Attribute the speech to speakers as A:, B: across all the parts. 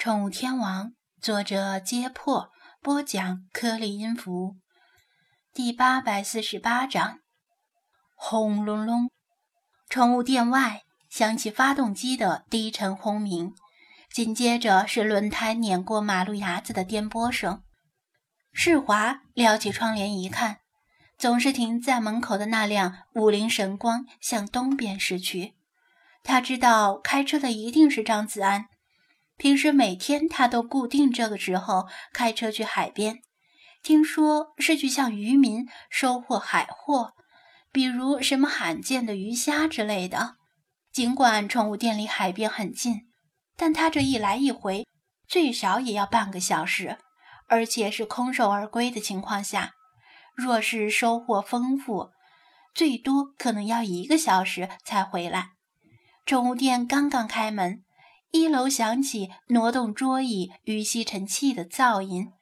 A: 宠物天王，作者：揭破，播讲：颗粒音符，第八百四十八章。轰隆隆，宠物店外响起发动机的低沉轰鸣，紧接着是轮胎碾过马路牙子的颠簸声。世华撩起窗帘一看，总是停在门口的那辆五菱神光向东边驶去。他知道开车的一定是张子安。平时每天他都固定这个时候开车去海边，听说是去向渔民收获海货，比如什么罕见的鱼虾之类的。尽管宠物店离海边很近，但他这一来一回最少也要半个小时，而且是空手而归的情况下，若是收获丰富，最多可能要一个小时才回来。宠物店刚刚开门。一楼响起挪动桌椅与吸尘器的噪音，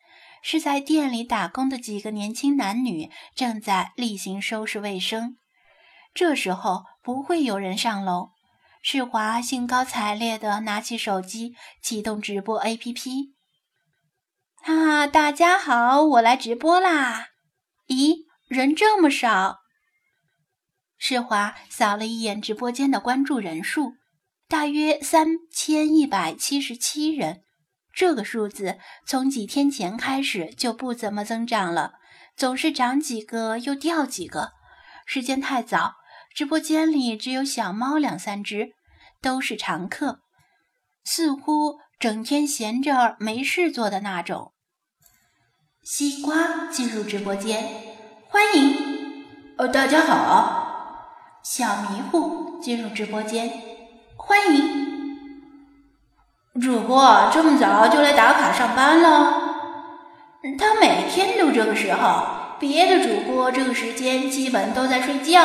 A: 是在店里打工的几个年轻男女正在例行收拾卫生。这时候不会有人上楼。世华兴高采烈地拿起手机，启动直播 APP。哈，大家好，我来直播啦！咦，人这么少？世华扫了一眼直播间的关注人数。大约三千一百七十七人，这个数字从几天前开始就不怎么增长了，总是涨几个又掉几个。时间太早，直播间里只有小猫两三只，都是常客，似乎整天闲着没事做的那种。西瓜进入直播间，欢迎。
B: 呃，大家好。
A: 小迷糊进入直播间。欢迎
B: 主播这么早就来打卡上班了。他每天都这个时候，别的主播这个时间基本都在睡觉。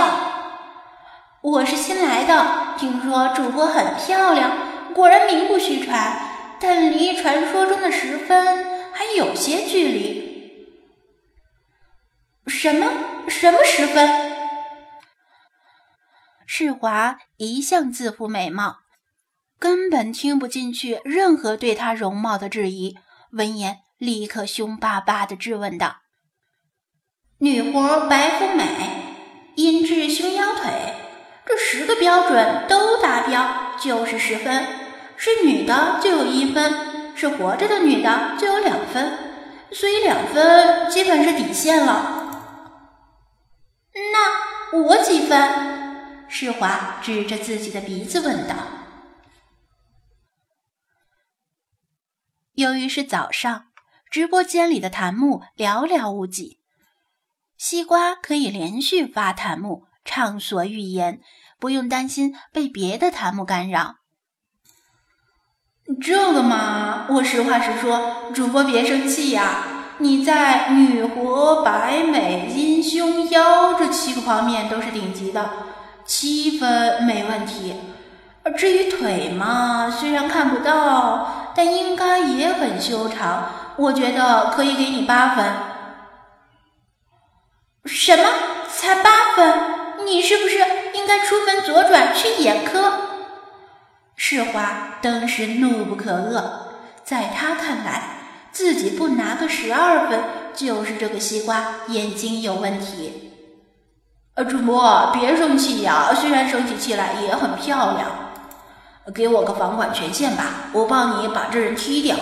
A: 我是新来的，听说主播很漂亮，果然名不虚传，但离传说中的十分还有些距离。什么？什么十分？世华一向自负美貌，根本听不进去任何对她容貌的质疑。闻言，立刻凶巴巴地质问道：“女活白富美，阴质胸腰腿，这十个标准都达标就是十分。是女的就有一分，是活着的女的就有两分，所以两分基本是底线了。那我几分？”世华指着自己的鼻子问道：“由于是早上，直播间里的弹幕寥寥无几。西瓜可以连续发弹幕，畅所欲言，不用担心被别的弹幕干扰。
B: 这个嘛，我实话实说，主播别生气呀。你在女活、白美、阴胸、腰这七个方面都是顶级的。”七分没问题，至于腿嘛，虽然看不到，但应该也很修长。我觉得可以给你八分。
A: 什么？才八分？你是不是应该出门左转去眼科？世华当时怒不可遏，在他看来，自己不拿个十二分，就是这个西瓜眼睛有问题。
B: 呃，主播别生气呀，虽然生起气来也很漂亮，给我个房管权限吧，我帮你把这人踢掉。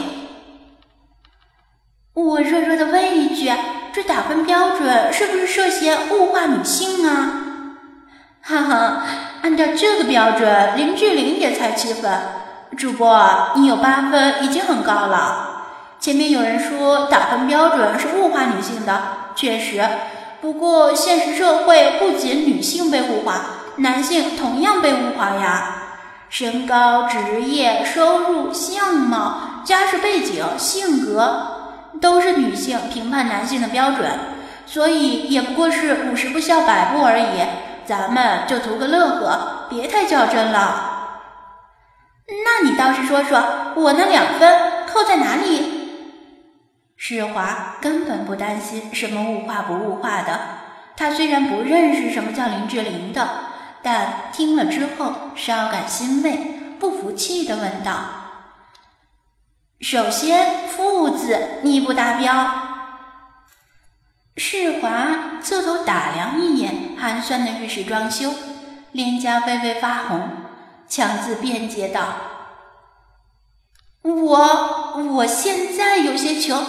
A: 我弱弱的问一句，这打分标准是不是涉嫌物化女性啊？哈哈，按照这个标准，林志玲也才七分。主播，你有八分已经很高了。前面有人说打分标准是物化女性的，确实。不过，现实社会不仅女性被物化，男性同样被物化呀。身高、职业、收入、相貌、家世背景、性格，都是女性评判男性的标准。所以，也不过是五十步笑百步而已。咱们就图个乐呵，别太较真了。那你倒是说说，我那两分扣在哪里？世华根本不担心什么物化不物化的。他虽然不认识什么叫林志玲的，但听了之后稍感欣慰，不服气的问道：“
B: 首先，父字你不达标。
A: 世华侧头打量一眼寒酸的浴室装修，脸颊微微发红，强自辩解道：“
B: 我我现在有些穷，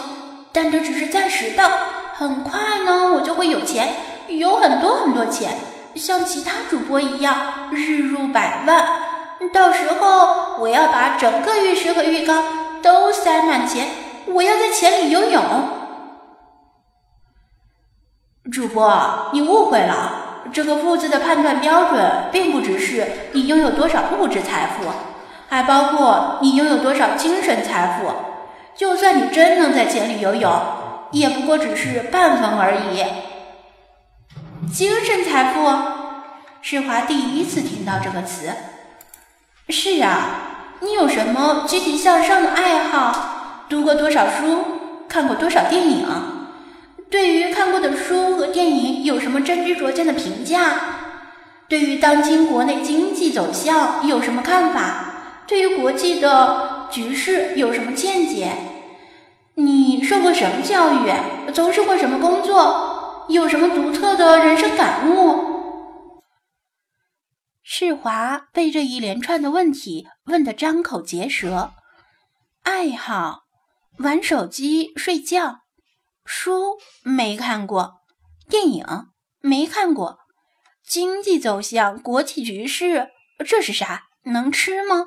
B: 但这只是暂时的，很快呢，我就会有钱，有很多很多钱，像其他主播一样，日入百万。到时候，我要把整个浴室和浴缸都塞满钱，我要在钱里游泳。”
C: 主播，你误会了。这个富字的判断标准，并不只是你拥有多少物质财富，还包括你拥有多少精神财富。就算你真能在井里游泳，也不过只是半分而已。
B: 精神财富，世华第一次听到这个词。是啊，你有什么积极向上的爱好？读过多少书？看过多少电影？对于看过的书和电影有什么真知灼见的评价？对于当今国内经济走向有什么看法？对于国际的局势有什么见解？你受过什么教育？从事过什么工作？有什么独特的人生感悟？
A: 世华被这一连串的问题问得张口结舌。爱好：玩手机、睡觉。书没看过，电影没看过，经济走向、国际局势，这是啥？能吃吗？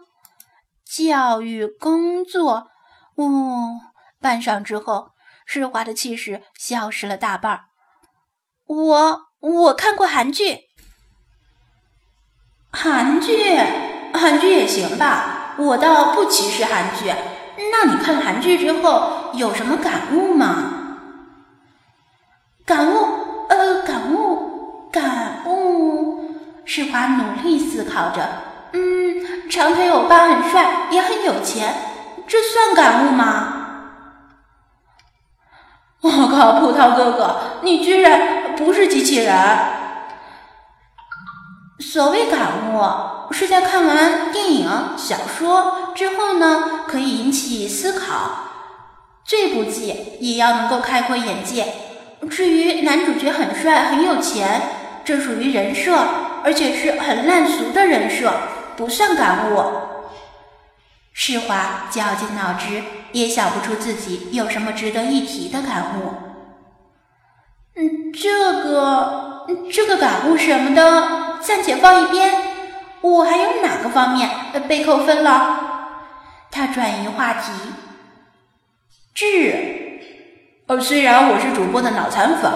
A: 教育、工作，哦，半晌之后，世华的气势消失了大半。我我看过韩剧，
C: 韩剧，韩剧也行吧，我倒不歧视韩剧。那你看韩剧之后有什么感悟吗？
B: 感悟，呃，感悟，感悟。世华努力思考着，嗯，长腿欧巴很帅，也很有钱，这算感悟吗？
C: 我靠，葡萄哥哥，你居然不是机器人！
B: 所谓感悟，是在看完电影、小说之后呢，可以引起思考，最不济也要能够开阔眼界。至于男主角很帅很有钱，这属于人设，而且是很烂俗的人设，不算感悟。世华绞尽脑汁也想不出自己有什么值得一提的感悟。嗯，这个这个感悟什么的暂且放一边。我还有哪个方面被扣分了？他转移话题。
C: 智。呃，虽然我是主播的脑残粉，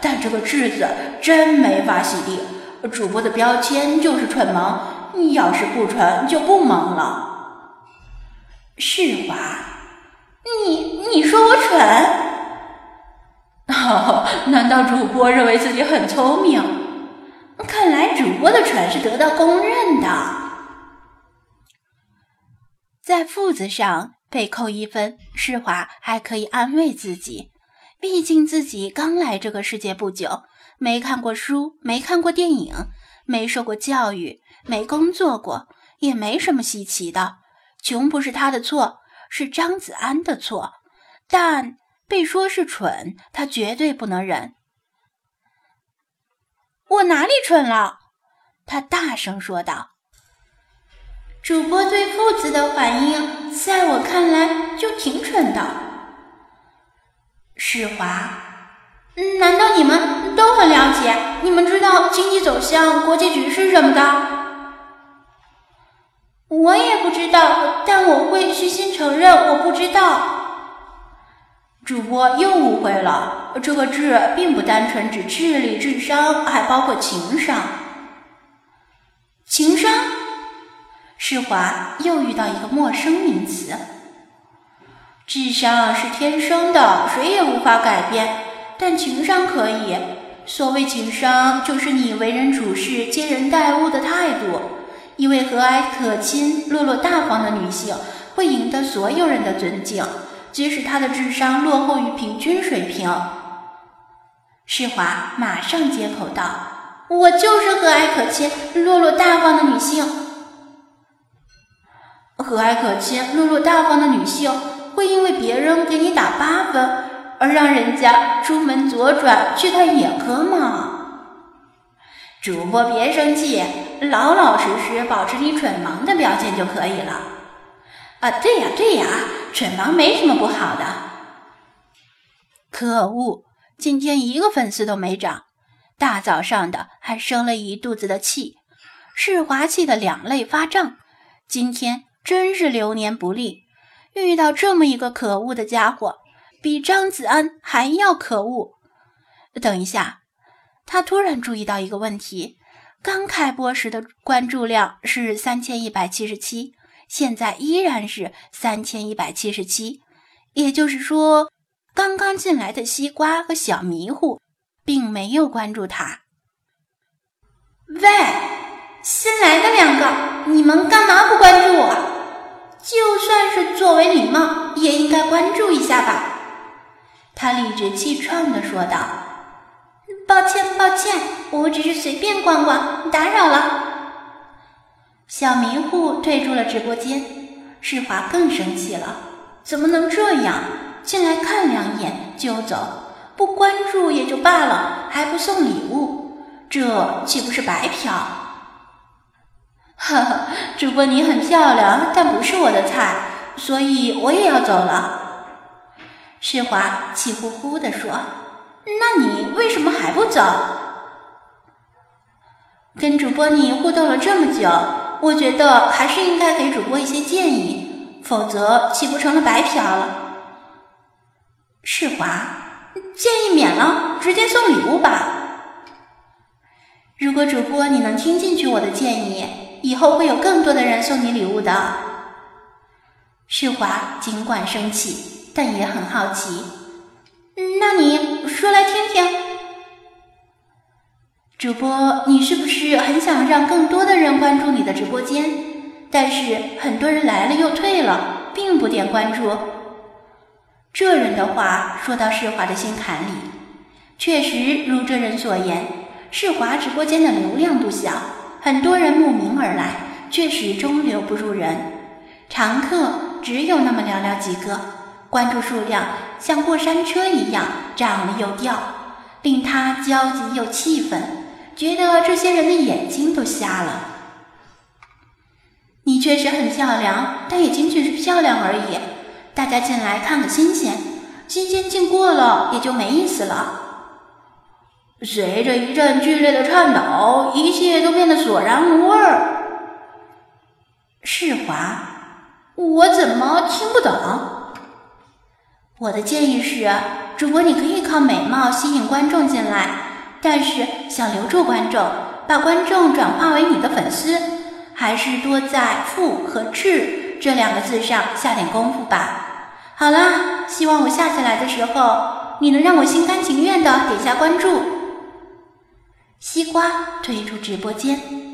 C: 但这个“智”字真没法洗地。主播的标签就是蠢萌，你要是不蠢就不萌了。
B: 世华，你你说我蠢？
C: 哦，难道主播认为自己很聪明？
B: 看来主播的蠢是得到公认的。
A: 在“父”字上。被扣一分，世华还可以安慰自己，毕竟自己刚来这个世界不久，没看过书，没看过电影，没受过教育，没工作过，也没什么稀奇的。穷不是他的错，是张子安的错。但被说是蠢，他绝对不能忍。
B: 我哪里蠢了？
A: 他大声说道。
B: 主播对“父”子的反应，在我看来就挺蠢的。世华，难道你们都很了解？你们知道经济走向、国际局势什么的？我也不知道，但我会虚心承认我不知道。
C: 主播又误会了，这个“智”并不单纯指智力、智商，还包括情商。
B: 情商？
A: 世华又遇到一个陌生名词。
B: 智商是天生的，谁也无法改变，但情商可以。所谓情商，就是你为人处事、接人待物的态度。一位和蔼可亲、落落大方的女性，会赢得所有人的尊敬，即使她的智商落后于平均水平。世华马上接口道：“我就是和蔼可亲、落落大方的女性。”
C: 和蔼可亲、落落大方的女性，
B: 会因为别人给你打八分而让人家出门左转去看眼科吗？主播别生气，老老实实保持你蠢萌的表现就可以了。啊，对呀对呀，蠢萌没什么不好的。
A: 可恶，今天一个粉丝都没涨，大早上的还生了一肚子的气，世华气得两肋发胀。今天真是流年不利，遇到这么一个可恶的家伙，比张子安还要可恶。等一下，他突然注意到一个问题：刚开播时的关注量是三千一百七十七。现在依然是三千一百七十七，也就是说，刚刚进来的西瓜和小迷糊并没有关注他。
B: 喂，新来的两个，你们干嘛不关注我？就算是作为礼貌，也应该关注一下吧。
A: 他理直气壮地说道：“
B: 抱歉，抱歉，我只是随便逛逛，打扰了。”
A: 小迷糊退出了直播间，世华更生气了。怎么能这样？进来看两眼就走，不关注也就罢了，还不送礼物，这岂不是白嫖？
B: 哈哈，主播你很漂亮，但不是我的菜，所以我也要走了。
A: 世华气呼呼地说：“
B: 那你为什么还不走？
A: 跟主播你互动了这么久。”我觉得还是应该给主播一些建议，否则岂不成了白嫖了？
B: 世华，建议免了，直接送礼物吧。
A: 如果主播你能听进去我的建议，以后会有更多的人送你礼物的。世华尽管生气，但也很好奇。
B: 那你说来听听。
A: 主播，你是不是很想让更多的人关注你的直播间？但是很多人来了又退了，并不点关注。这人的话说到世华的心坎里，确实如这人所言，世华直播间的流量不小，很多人慕名而来，却始终留不住人，常客只有那么寥寥几个，关注数量像过山车一样涨了又掉，令他焦急又气愤。觉得这些人的眼睛都瞎了。你确实很漂亮，但也仅仅是漂亮而已。大家进来看个新鲜，新鲜劲过了也就没意思了。
B: 随着一阵剧烈的颤抖，一切都变得索然无味儿。
A: 世华，
B: 我怎么听不懂？
A: 我的建议是，主播你可以靠美貌吸引观众进来。但是想留住观众，把观众转化为你的粉丝，还是多在“富”和“智”这两个字上下点功夫吧。好啦，希望我下次来的时候，你能让我心甘情愿的点下关注。西瓜退出直播间。